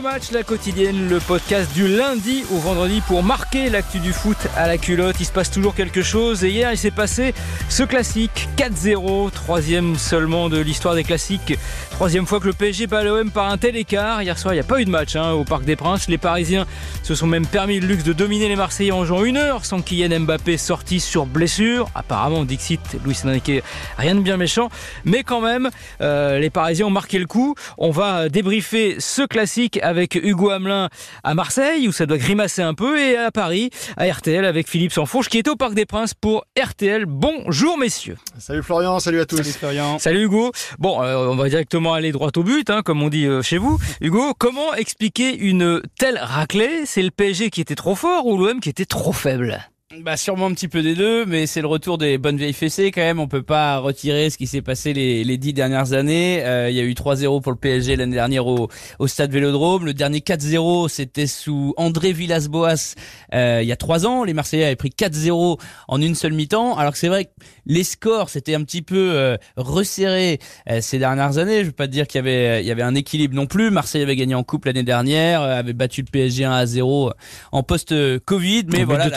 match, la quotidienne, le podcast du lundi au vendredi pour marquer l'actu du foot à la culotte. Il se passe toujours quelque chose et hier il s'est passé ce classique 4-0, troisième seulement de l'histoire des classiques. Troisième fois que le PSG bat l'OM par un tel écart. Hier soir il n'y a pas eu de match hein, au Parc des Princes. Les Parisiens se sont même permis le luxe de dominer les Marseillais en jouant une heure sans Kylian Mbappé sorti sur blessure. Apparemment Dixit, Louis Enrique, rien de bien méchant. Mais quand même, euh, les Parisiens ont marqué le coup. On va débriefer ce classique Hugo Hamelin à Marseille, où ça doit grimacer un peu, et à Paris, à RTL, avec Philippe Sanfourche, qui est au Parc des Princes pour RTL. Bonjour, messieurs. Salut Florian, salut à tous. Salut Florian. Salut Hugo. Bon, euh, on va directement aller droit au but, hein, comme on dit euh, chez vous. Hugo, comment expliquer une telle raclée? C'est le PSG qui était trop fort ou l'OM qui était trop faible? Bah sûrement un petit peu des deux, mais c'est le retour des bonnes vieilles fessées quand même. On peut pas retirer ce qui s'est passé les, les dix dernières années. Euh, il y a eu 3-0 pour le PSG l'année dernière au, au Stade Vélodrome. Le dernier 4-0, c'était sous André Villas-Boas euh, il y a trois ans. Les Marseillais avaient pris 4-0 en une seule mi-temps. Alors que c'est vrai que les scores c'était un petit peu euh, resserrés euh, ces dernières années. Je veux pas te dire qu'il y avait il y avait un équilibre non plus. Marseille avait gagné en coupe l'année dernière, avait battu le PSG 1 0 en post-Covid, mais voilà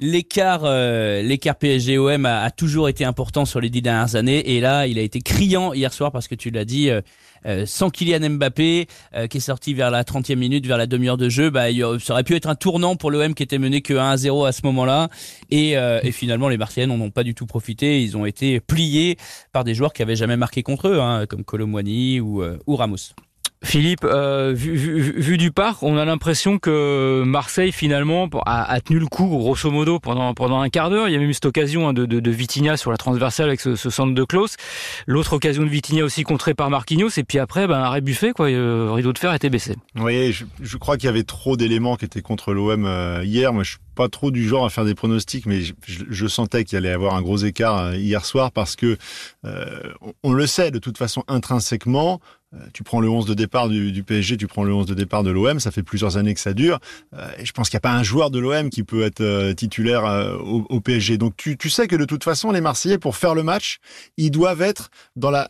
l'écart euh, l'écart PSG OM a, toujours été important sur les dix dernières années. Et là il a été criant hier soir parce que tu l'as dit euh, euh, sans Kylian Mbappé euh, qui est sorti vers la 30e minute vers la demi-heure de jeu bah il, ça aurait pu être un tournant pour l'OM qui était mené que 1 0 à ce moment-là. Et, euh, finalement les Marseillais n'en ont pas du tout profité. Ils ont été pliés par des joueurs qui avaient jamais marqué contre eux hein, comme Colomwani ou, ou Ramos Philippe, euh, vu, vu, vu, du parc, on a l'impression que Marseille finalement a, a, tenu le coup grosso modo pendant pendant un quart d'heure. Il y a même eu cette occasion hein, de, de, de Vitinha sur la transversale avec ce, ce centre de Klaus. L'autre occasion de Vitinha aussi contrée par Marquinhos. Et puis après, ben, arrêt buffet, quoi. Le rideau de fer était baissé. Oui, je, je crois qu'il y avait trop d'éléments qui étaient contre l'OM euh, hier. Moi, je suis pas trop du genre à faire des pronostics, mais je, je sentais qu'il allait avoir un gros écart euh, hier soir parce que euh, on le sait de toute façon intrinsèquement. Euh, tu prends le 11 de départ du, du, PSG, tu prends le 11 de départ de l'OM, ça fait plusieurs années que ça dure. Euh, et je pense qu'il n'y a pas un joueur de l'OM qui peut être euh, titulaire au, au, PSG. Donc tu, tu sais que de toute façon, les Marseillais, pour faire le match, ils doivent être dans la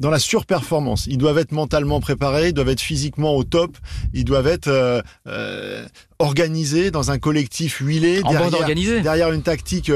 dans la surperformance. Ils doivent être mentalement préparés, ils doivent être physiquement au top, ils doivent être organisés dans un collectif huilé, en derrière, derrière une tactique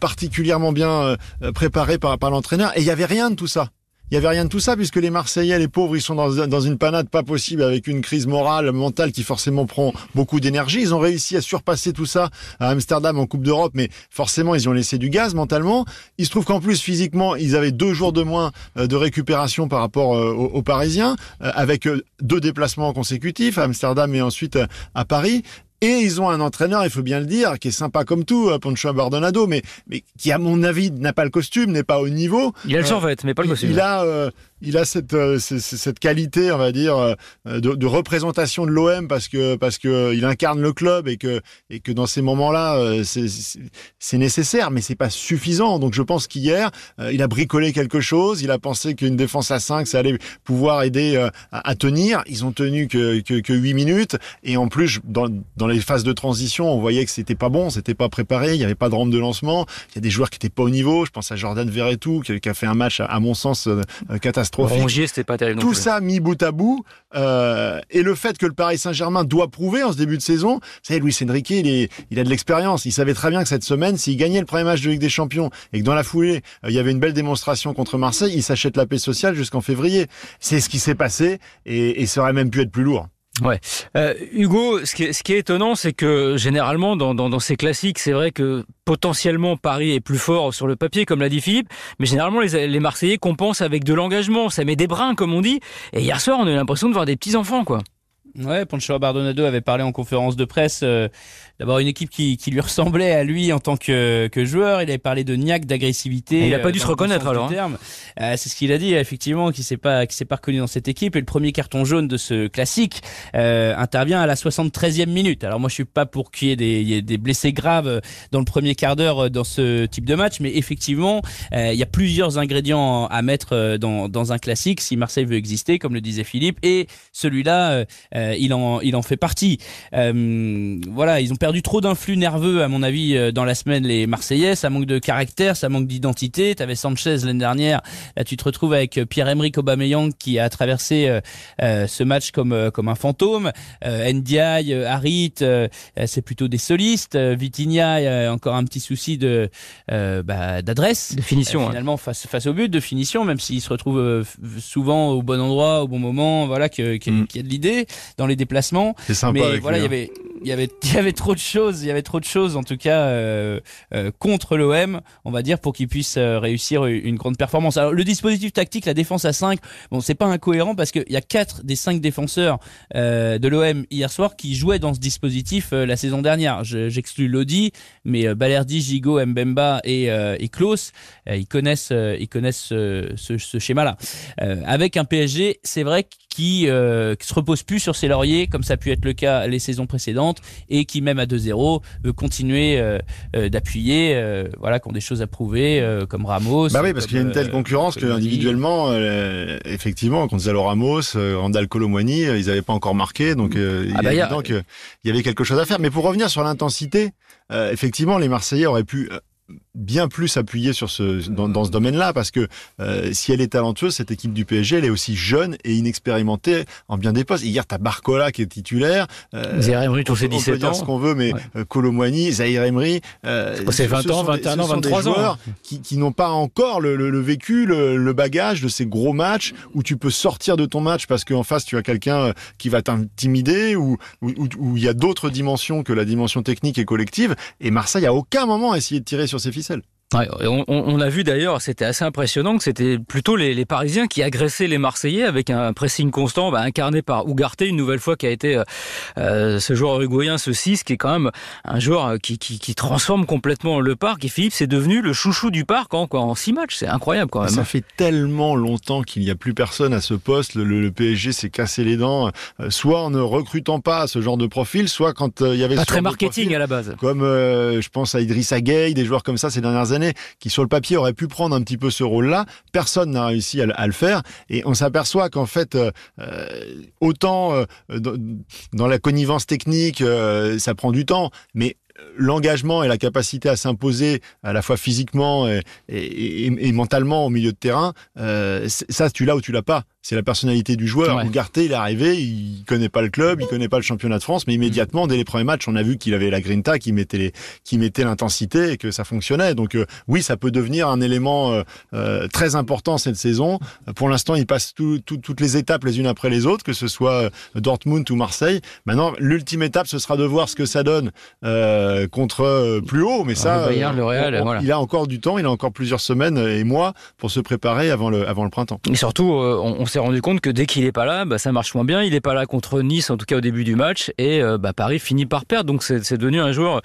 particulièrement bien préparée par, par l'entraîneur. Et il n'y avait rien de tout ça. Il y avait rien de tout ça puisque les Marseillais, les pauvres, ils sont dans, une panade pas possible avec une crise morale, mentale qui forcément prend beaucoup d'énergie. Ils ont réussi à surpasser tout ça à Amsterdam en Coupe d'Europe, mais forcément ils ont laissé du gaz mentalement. Il se trouve qu'en plus physiquement, ils avaient deux jours de moins de récupération par rapport aux, aux Parisiens, avec deux déplacements consécutifs à Amsterdam et ensuite à Paris. Et ils ont un entraîneur, il faut bien le dire, qui est sympa comme tout, Poncho Bardonado, mais, mais qui, à mon avis, n'a pas le costume, n'est pas au niveau. Il a le survêt, mais pas le costume. Il a, euh, il a cette, euh, cette qualité, on va dire, euh, de, représentation de l'OM parce que, parce que il incarne le club et que, et que dans ces moments-là, euh, c'est nécessaire, mais c'est pas suffisant. Donc je pense qu'hier, il a bricolé quelque chose. Il a pensé qu'une défense à 5, ça allait pouvoir aider à, tenir. Ils ont tenu que, que, que 8 minutes. Et en plus, dans, dans les phases de transition, on voyait que c'était pas bon, c'était pas préparé. Il y avait pas de rampe de lancement. Il y a des joueurs qui étaient pas au niveau. Je pense à Jordan Verretou, qui, qui a fait un match, à mon sens, catastrophique Rongier, c'était pas terrible. Tout ça mis bout à bout, euh, et le fait que le Paris Saint-Germain doit prouver en ce début de saison, vous savez, Luis Enrique, il, est, il a de l'expérience. Il savait très bien que cette semaine, s'il gagnait le premier match de Ligue des Champions et que dans la foulée, euh, il y avait une belle démonstration contre Marseille, il s'achète la paix sociale jusqu'en février. C'est ce qui s'est passé, et, et ça aurait même pu être plus lourd. Ouais, euh, Hugo, ce qui est, ce qui est étonnant, c'est que généralement dans, dans, dans ces classiques, c'est vrai que potentiellement Paris est plus fort sur le papier, comme l'a dit Philippe, mais généralement les, les Marseillais compensent avec de l'engagement, ça met des brins, comme on dit. Et hier soir, on a eu l'impression de voir des petits enfants, quoi. Ouais, Poncho Bardonado avait parlé en conférence de presse euh, d'abord une équipe qui, qui lui ressemblait à lui en tant que, que joueur. Il avait parlé de niaque, d'agressivité. Il n'a pas dû se reconnaître alors. Hein. Euh, c'est ce qu'il a dit effectivement, qui s'est pas qui s'est pas reconnu dans cette équipe. Et le premier carton jaune de ce classique euh, intervient à la 73e minute. Alors moi je suis pas pour qu'il y ait des, il y ait des blessés graves dans le premier quart d'heure dans ce type de match, mais effectivement euh, il y a plusieurs ingrédients à mettre dans, dans un classique si Marseille veut exister, comme le disait Philippe. Et celui-là il en il en fait partie. voilà, ils ont perdu trop d'influx nerveux à mon avis dans la semaine les Marseillais. Ça manque de caractère, ça manque d'identité. T'avais Sanchez l'année dernière. Là, tu te retrouves avec Pierre-Emerick Aubameyang qui a traversé ce match comme comme un fantôme. Ndiaye, Harit, c'est plutôt des solistes. Vitinha, encore un petit souci de bah, d'adresse, de finition. finalement face face au but, de finition, même s'il se retrouve souvent au bon endroit, au bon moment, voilà, qu'il qui mm. y a de l'idée dans les déplacements. C'est sympa. Mais voilà, il y hein. avait il y avait il y avait trop de choses, il y avait trop de choses en tout cas euh, euh, contre l'OM, on va dire pour qu'il puisse euh, réussir une grande performance. Alors le dispositif tactique, la défense à 5, bon c'est pas incohérent parce qu'il y a quatre des cinq défenseurs euh, de l'OM hier soir qui jouaient dans ce dispositif la saison dernière. J'exclus Lodi, mais Balerdi, Gigot, Mbemba et, et Klaus, ils connaissent ils connaissent ce, ce, ce schéma-là. avec un PSG, c'est vrai qui, euh, qui se repose plus sur ses lauriers comme ça a pu être le cas les saisons précédentes et qui même à 2-0 veut continuer euh, euh, d'appuyer euh, voilà qui ont des choses à prouver euh, comme Ramos bah oui parce qu'il y a une telle concurrence que individuellement effectivement quand Zalo Ramos Randall Colomwani ils n'avaient pas encore marqué donc ah bah il y avait quelque chose à faire. Mais pour revenir sur l'intensité effectivement les Marseillais auraient pu bien plus appuyée sur ce dans, dans ce domaine-là parce que euh, si elle est talentueuse cette équipe du PSG elle est aussi jeune et inexpérimentée en bien des postes. Hier t'as Barcola qui est titulaire euh, Zahir Emery tous ses 17 on peut dire ce qu'on veut mais ouais. euh, Colomwani Zahir Emery euh, c'est 20 ans 21 ans 23 ans. qui, qui n'ont pas encore le, le, le vécu le, le, bagage de ces gros matchs où tu peux sortir de ton match parce qu'en face tu as quelqu'un euh, qui va t'intimider ou où, où, il y a d'autres dimensions que la dimension technique et collective. Et Marseille a aucun moment essayé de tirer sur ses ficelles. Ouais, on, on, a vu d'ailleurs, c'était assez impressionnant que c'était plutôt les, les, Parisiens qui agressaient les Marseillais avec un pressing constant, bah, incarné par Ugarte une nouvelle fois qui a été euh, euh ce joueur uruguayen, ce 6, qui est quand même un joueur qui, qui, qui transforme complètement le parc. Et Philippe, c'est devenu le chouchou du parc en, quoi, en six matchs. C'est incroyable quand même. Ça fait tellement longtemps qu'il n'y a plus personne à ce poste. Le, le, le PSG s'est cassé les dents, euh, soit en ne recrutant pas ce genre de profil, soit quand euh, il y avait... Pas très marketing profil, à la base. Comme je pense à Idrissa Gueye, des joueurs comme ça ces dernières années qui sur le papier aurait pu prendre un petit peu ce rôle-là. Personne n'a réussi à, le faire et on s'aperçoit qu'en fait, euh, autant euh, dans la connivence technique, euh, ça prend du temps, mais l'engagement et la capacité à s'imposer à la fois physiquement et, et, mentalement au milieu de terrain, euh, ça tu l'as ou tu l'as pas c'est la personnalité du joueur. Ouais. Ougarté, il est arrivé, il connaît pas le club, il connaît pas le championnat de France, mais immédiatement, dès les premiers matchs, on a vu qu'il avait la grinta, qu'il mettait les, qui mettait l'intensité et que ça fonctionnait. Donc euh, oui, ça peut devenir un élément euh, euh, très important cette saison. Pour l'instant, il passe tout, tout, toutes les étapes les unes après les autres, que ce soit Dortmund ou Marseille. Maintenant, l'ultime étape, ce sera de voir ce que ça donne contre plus haut. Mais ça, le Bayern, le Real, on, voilà. il a encore du temps, il a encore plusieurs semaines et mois pour se préparer avant le, avant le printemps. Et surtout, on, on s'est rendu compte que dès qu'il est pas là, bah, ça marche moins bien. Il est pas là contre Nice, en tout cas au début du match, et euh, bah, Paris finit par perdre. Donc c'est devenu un joueur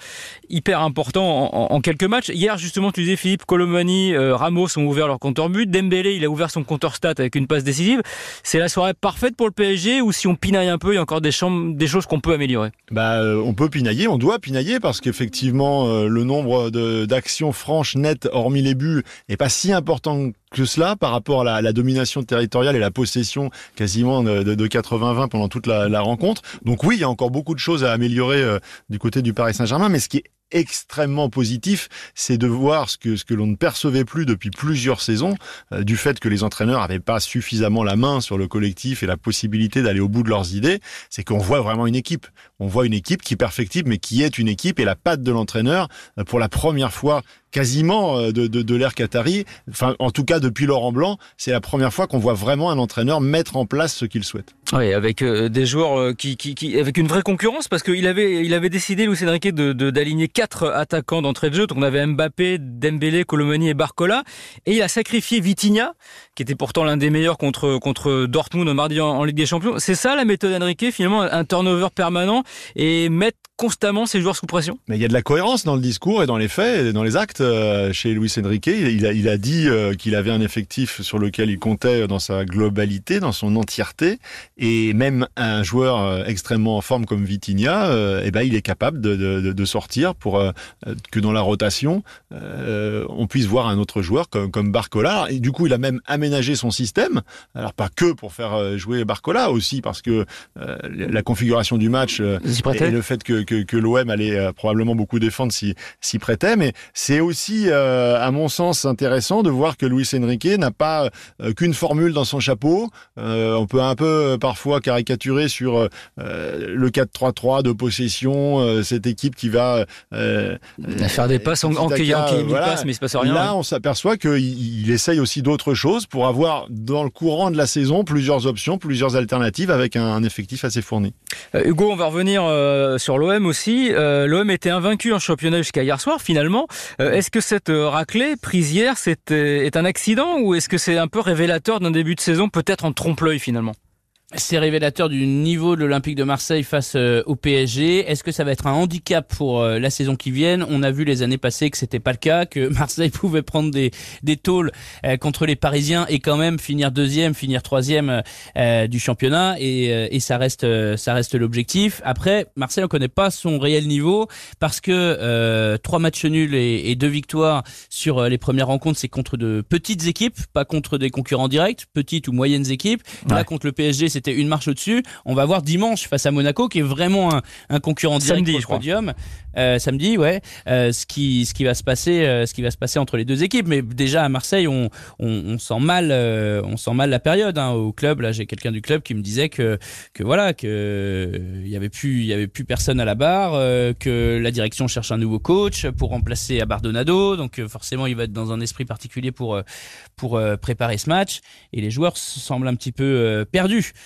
hyper important en, quelques matchs. Hier, justement, tu disais Philippe, Colomani, euh, Ramos ont ouvert leur compteur but. Dembélé, il a ouvert son compteur stat avec une passe décisive. C'est la soirée parfaite pour le PSG ou si on pinaille un peu, il y a encore des, choses qu'on peut améliorer? Bah, euh, On peut pinailler, on doit pinailler parce qu'effectivement, le nombre d'actions franches, nettes, hormis les buts, est pas si important que cela par rapport à la, domination territoriale et la possession quasiment de, de, de 80-20 pendant toute la, la, rencontre. Donc oui, il y a encore beaucoup de choses à améliorer euh, du côté du Paris Saint-Germain, mais ce qui est extrêmement positif, c'est de voir ce que, ce que l'on ne percevait plus depuis plusieurs saisons, euh, du fait que les entraîneurs n'avaient pas suffisamment la main sur le collectif et la possibilité d'aller au bout de leurs idées, c'est qu'on voit vraiment une équipe. On voit une équipe qui est perfectible, mais qui est une équipe, et la patte de l'entraîneur, euh, pour la première fois quasiment euh, de, de, l'ère Qatari, enfin en tout cas depuis Laurent Blanc, c'est la première fois qu'on voit vraiment un entraîneur mettre en place ce qu'il souhaite. Oui, avec des joueurs qui, avec une vraie concurrence, parce qu'il avait, il avait décidé, Luis Enrique, de, d'aligner quatre attaquants d'entrée de jeu. Donc on avait Mbappé, Dembélé, Colomani et Barcola, et il a sacrifié Vitinha, qui était pourtant l'un des meilleurs contre contre Dortmund au mardi en, Ligue des Champions. C'est ça la méthode Enrique, finalement, un turnover permanent et mettre constamment ses joueurs sous pression? Mais il y a de la cohérence dans le discours et dans les faits, et dans les actes euh, chez Luis Enrique. Il a, dit euh, qu'il avait un effectif sur lequel il comptait dans sa globalité, dans son entièreté, et même un joueur euh, extrêmement en forme comme Vitinha, eh ben il est capable de, de sortir pour pour que dans la rotation, on puisse voir un autre joueur comme, comme Barcola. Et du coup, il a même aménagé son système. Alors pas que pour faire jouer Barcola, aussi parce que la configuration du match et le fait que, que, que l'OM allait probablement beaucoup défendre s'y prêtait. Mais c'est aussi, à mon sens, intéressant de voir que Luis Enrique n'a pas qu'une formule dans son chapeau. on peut un peu parfois caricaturer sur le 4-3-3 de possession, cette équipe qui va faire des passes en, cueillant qui voilà. mais il se passe rien. Là, on s'aperçoit qu'il il essaye aussi d'autres choses pour avoir dans le courant de la saison plusieurs options, plusieurs alternatives avec un, effectif assez fourni. Hugo, on va revenir sur l'OM aussi. L'OM était invaincu en championnat jusqu'à hier soir. Finalement, est-ce que cette raclée prise hier, c'est est un accident ou est-ce que c'est un peu révélateur d'un début de saison peut-être en trompe-l'œil finalement? C'est révélateur du niveau de l'Olympique de Marseille face euh, au PSG. Est-ce que ça va être un handicap pour euh, la saison qui vient On a vu les années passées que c'était pas le cas, que Marseille pouvait prendre des des tôles euh, contre les Parisiens et quand même finir deuxième, finir troisième du championnat et, et ça reste ça reste l'objectif. Après, Marseille on connaît pas son réel niveau parce que trois matchs nuls et, et, deux victoires sur les premières rencontres, c'est contre de petites équipes, pas contre des concurrents directs, petites ou moyennes équipes. Là contre le PSG, c'est c'était une marche au-dessus. On va voir dimanche face à Monaco, qui est vraiment un, un concurrent direct samedi, pour le podium. Euh, samedi, ouais. Euh, ce qui ce qui va se passer, euh, ce qui va se passer entre les deux équipes. Mais déjà à Marseille, on on, on sent mal, on sent mal la période hein, au club. Là, j'ai quelqu'un du club qui me disait que que voilà que il y avait plus il y avait plus personne à la barre, que la direction cherche un nouveau coach pour remplacer Abardonado. Donc forcément, il va être dans un esprit particulier pour pour préparer ce match. Et les joueurs semblent un petit peu perdus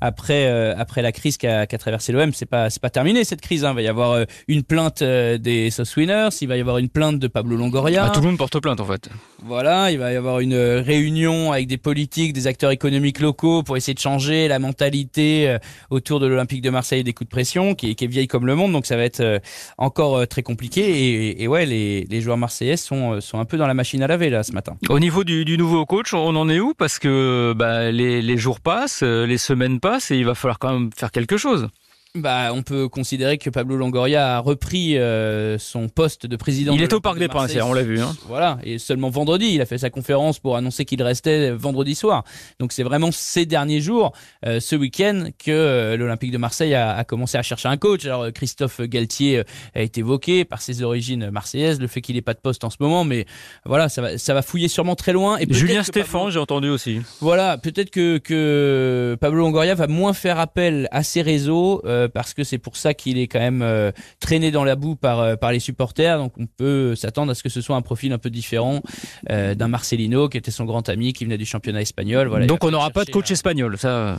après euh, après la crise qu'a qu traversé l'OM, c'est pas c'est pas terminé cette crise. Hein. Il va y avoir euh, une plainte euh, des Sauce Winners, il va y avoir une plainte de Pablo Longoria. Ah, tout le monde porte plainte en fait. Voilà, il va y avoir une réunion avec des politiques, des acteurs économiques locaux pour essayer de changer la mentalité autour de l'Olympique de Marseille et des coups de pression, qui, qui, est vieille comme le monde. Donc ça va être encore très compliqué. Et, et, ouais, les, les joueurs marseillais sont sont un peu dans la machine à laver là ce matin. Au niveau du, du nouveau coach, on en est où? Parce que bah, les, les jours passent, les semaines passent et il va falloir quand même faire quelque chose. Bah, on peut considérer que Pablo Longoria a repris euh, son poste de président. Il est au Parc des Princes, on l'a vu. Hein. Voilà, et seulement vendredi, il a fait sa conférence pour annoncer qu'il restait vendredi soir. Donc c'est vraiment ces derniers jours, euh, ce week-end, que euh, l'Olympique de Marseille a, a, commencé à chercher un coach. Alors Christophe Galtier a été évoqué par ses origines marseillaises, le fait qu'il n'ait pas de poste en ce moment, mais voilà, ça va, ça va fouiller sûrement très loin. Et Julien Stéphane, j'ai entendu aussi. Voilà, peut-être que, que Pablo Longoria va moins faire appel à ses réseaux. Euh, parce que c'est pour ça qu'il est quand même euh, traîné dans la boue par euh, par les supporters. Donc on peut s'attendre à ce que ce soit un profil un peu différent d'un Marcelino qui était son grand ami, qui venait du championnat espagnol. Voilà, Donc on n'aura pas de coach espagnol, ça.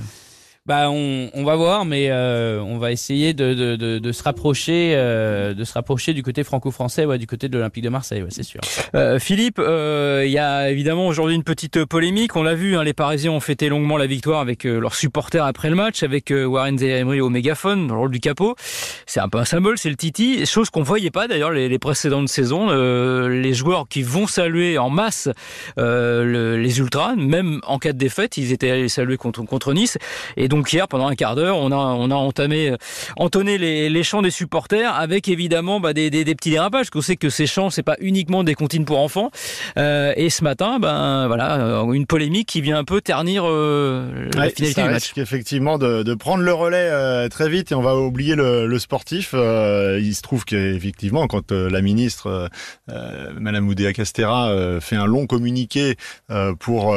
Bah, on, on, va voir, mais euh, on va essayer de, de, de, de se rapprocher, euh, de se rapprocher du côté franco-français, ouais, du côté de l'Olympique de Marseille, ouais, c'est sûr. Euh, Philippe, euh, il y a évidemment aujourd'hui une petite polémique. On l'a vu, hein, les Parisiens ont fêté longuement la victoire avec euh, leurs supporters après le match, avec Warren Zaire au mégaphone dans le rôle du capot. C'est un peu un symbole, c'est le Titi, chose qu'on voyait pas d'ailleurs les, les, précédentes saisons. les joueurs qui vont saluer en masse le, les ultras, même en cas de défaite, ils étaient allés saluer contre contre Nice, et donc donc hier, pendant un quart d'heure, on a, on a entamé, euh, entonné les, les chants des supporters avec évidemment bah, des, des, des, petits dérapages. Parce qu'on sait que ces chants, c'est pas uniquement des comptines pour enfants. Euh, et ce matin, ben voilà, euh, une polémique qui vient un peu ternir euh, la finalité du match. effectivement de, de, prendre le relais euh, très vite et on va oublier le, le sportif. il se trouve qu'effectivement, quand la ministre Madame Oudéa Castera fait un long communiqué pour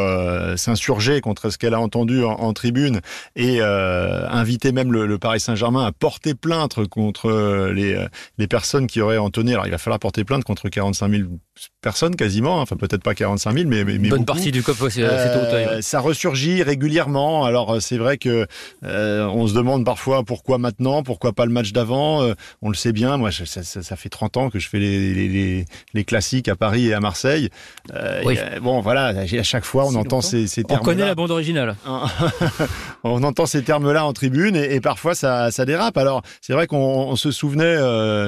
s'insurger contre ce qu'elle a entendu en, en tribune et et euh, inviter même le, Paris Saint-Germain à porter plainte contre euh, les, euh, les personnes qui auraient entonné. Alors il va falloir porter plainte contre 45 000 personnes quasiment, enfin peut-être pas 45 000, mais, mais bonne beaucoup. partie du COP, c'est euh, Ça ressurgit régulièrement. Alors c'est vrai que euh, on se demande parfois pourquoi maintenant, pourquoi pas le match d'avant. Euh, on le sait bien. Moi, ça, ça, ça, fait 30 ans que je fais les, les, les, les classiques à Paris et à Marseille. Euh, oui. bon, voilà, à chaque fois on entend ces, ces termes. On connaît la bande originale. on entend ces termes-là en tribune et, et parfois ça, ça, dérape. Alors c'est vrai qu'on se souvenait,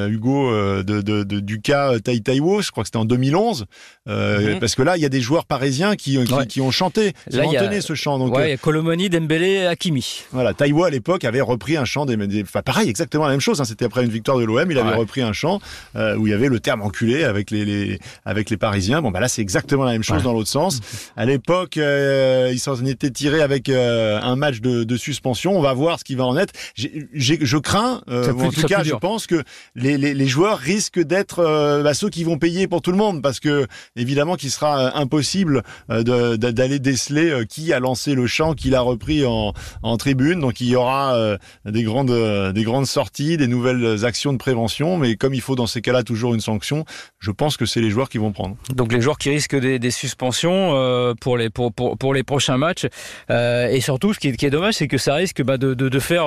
Hugo, de, de, de, du cas Tai Taiwo. Je crois que c'était en 2000 2011, euh, Mhm. parce que là, il y a des joueurs parisiens qui, qui, Ouais. qui ont chanté, qui Là, ont entonné ce chant. Donc, ouais, euh, Colomani, Dembélé, Hakimi. voilà, Taïwo à l'époque avait repris un chant des, des- enfin pareil, exactement la même chose. hein, C'était après une victoire de l'OM, il avait Ouais. repris un chant euh, où il y avait le terme enculé avec les, les avec les Parisiens. Bon bah là c'est exactement la même chose dans l'autre sens. À l'époque, euh, il s'en était tiré avec euh, un match de, de suspension. On va voir ce qui va en être. Je crains, euh, ou en tout cas, je pense que les, les, les joueurs risquent d'être euh, bah, ceux qui vont payer pour tout le monde, parce que évidemment qu'il sera euh, impossible euh, d'aller déceler euh, qui a lancé le chant, qui l'a repris en, en tribune. Donc il y aura des grandes des grandes sorties, des nouvelles actions de prévention, mais comme il faut dans ces cas-là toujours une sanction, je pense que c'est les joueurs qui vont prendre. Donc les joueurs qui risquent des, des suspensions pour les pour, pour, pour les prochains matchs et surtout ce qui est, qui est dommage c'est que ça risque bah, de, de, de faire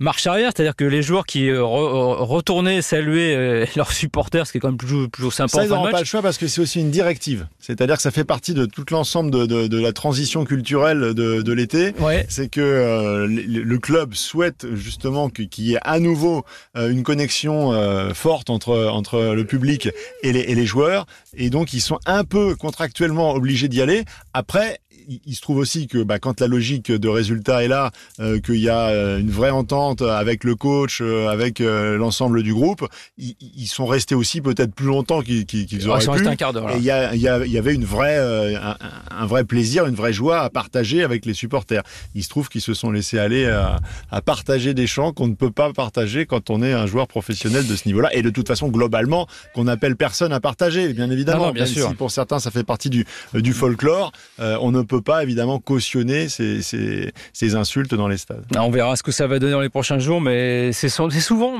marche arrière c'est-à-dire que les joueurs qui re- retournaient saluer leurs supporters ce qui est quand même toujours, toujours sympa Ça, en fin de match choix parce que c'est aussi une directive. C'est-à-dire que ça fait partie de tout l'ensemble de, de, de la transition culturelle de, de l'été. ouais c'est que euh, le le club souhaite justement qu'il y ait à nouveau euh, une connexion euh, forte entre entre le public et les, et les joueurs, et donc ils sont un peu contractuellement obligés d'y aller. Après, il, il se trouve aussi que bah, quand la logique de résultat est là, euh, qu'il y a euh, une vraie entente avec le coach, euh, avec euh, l'ensemble du groupe, ils, ils sont restés aussi peut-être plus longtemps qu'ils ils auraient sont pu. restés un quart d'heure il y, a- y, a- y avait une vraie, euh, un, un vrai plaisir, une vraie joie à partager avec les supporters. Il se trouve qu'ils se sont laissés aller à, à partager des chants qu'on ne peut pas partager quand on est un joueur professionnel de ce niveau-là. Et de toute façon, globalement, qu'on n'appelle personne à partager, bien évidemment. Non, non, bien sûr. si pour certains, ça fait partie du, du folklore, euh, on ne peut pas évidemment cautionner ces, ces, ces insultes dans les stades. Ah, On verra ce que ça va donner dans les prochains jours, mais c'est so- c'est souvent,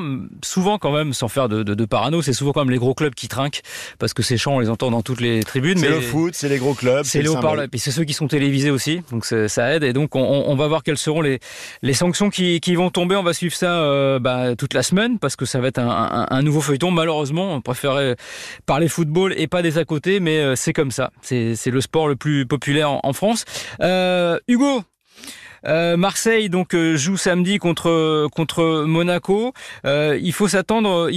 souvent quand même, sans faire de, de, de parano, c'est souvent quand même les gros clubs qui trinquent, parce que ces chants, on les entend dans toutes les tribunes. C'est mais le foot, c'est les gros clubs, C'est les le et puis c'est ceux qui sont télévisés aussi, donc ça aide. Et donc on, va voir quelles seront les, les sanctions qui, qui vont tomber. On va suivre ça euh, bah, toute la semaine parce que ça va être un, un- un nouveau feuilleton. Malheureusement, on préférait parler football et pas des à côté, mais euh, c'est comme ça. C'est c'est le sport le plus populaire en, en France. Euh, Hugo. euh, Marseille donc euh, joue samedi contre Monaco. Il faut s'attendre,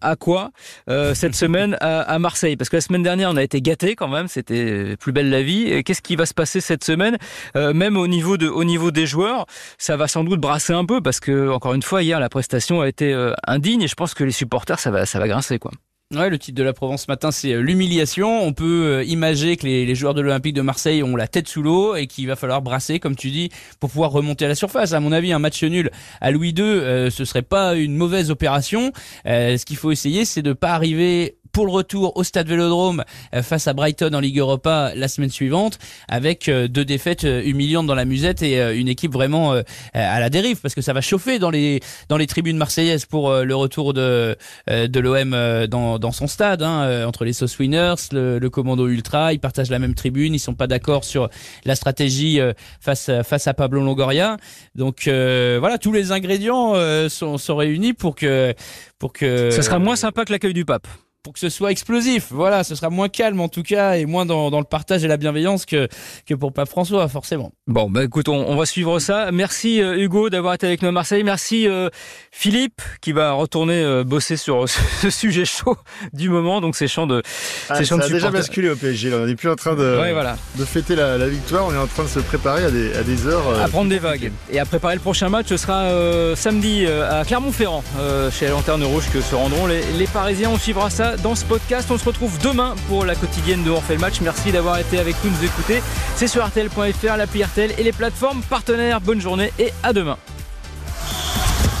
à, quoi cette semaine à, Marseille? Parce que la semaine dernière on a été gâtés quand même, c'était plus belle la vie. Qu'est-ce qui va se passer cette semaine? Même au niveau de au niveau des joueurs, ça va sans doute brasser un peu parce que encore une fois hier la prestation a été indigne et je pense que les supporters ça va ça va grincer quoi. Ouais, le titre de la Provence ce matin, c'est euh, l'humiliation. On peut euh, imager que les, les joueurs de l'Olympique de Marseille ont la tête sous l'eau et qu'il va falloir brasser, comme tu dis, pour pouvoir remonter à la surface. À mon avis, un match nul à Louis II, euh, ce serait pas une mauvaise opération. Euh, ce qu'il faut essayer, c'est de pas arriver pour le retour au Stade Vélodrome euh, face à Brighton en Ligue Europa la semaine suivante avec euh, deux défaites euh, humiliantes dans la musette et une équipe vraiment à la dérive parce que ça va chauffer dans les dans les tribunes marseillaises pour le retour de de l'OM dans dans son stade hein, entre les Sauce Winners, le, le Commando Ultra, ils partagent la même tribune, ils sont pas d'accord sur la stratégie face face à Pablo Longoria. Donc euh, voilà, tous les ingrédients sont sont réunis pour que pour que Ça sera moins sympa que l'accueil du pape. Pour que ce soit explosif. Voilà, ce sera moins calme en tout cas et moins dans, dans le partage et la bienveillance que, que pour Pape François, forcément. Bon, bah écoute, on, on va suivre ça. Merci euh, Hugo d'avoir été avec nous à Marseille. Merci euh, Philippe qui va retourner euh, bosser sur ce sujet chaud du moment, donc ces chants de, Ah, ces chants ça de a déjà basculé au PSG. Là. On n'est plus en train de, Ouais, voilà. de fêter la, la victoire. On est en train de se préparer à des, à des heures. euh, À prendre des vagues et à préparer le prochain match. Ce sera euh, samedi euh, à Clermont-Ferrand, euh, chez la Lanterne Rouge, que se rendront les, les Parisiens. On suivra ça dans ce podcast. On se retrouve demain pour la quotidienne de On fait le match. Merci d'avoir été avec nous, nous écouter. C'est sur RTL.fr, l'appli RTL et les plateformes partenaires. Bonne journée et à demain.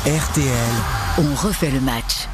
RTL. On refait le match.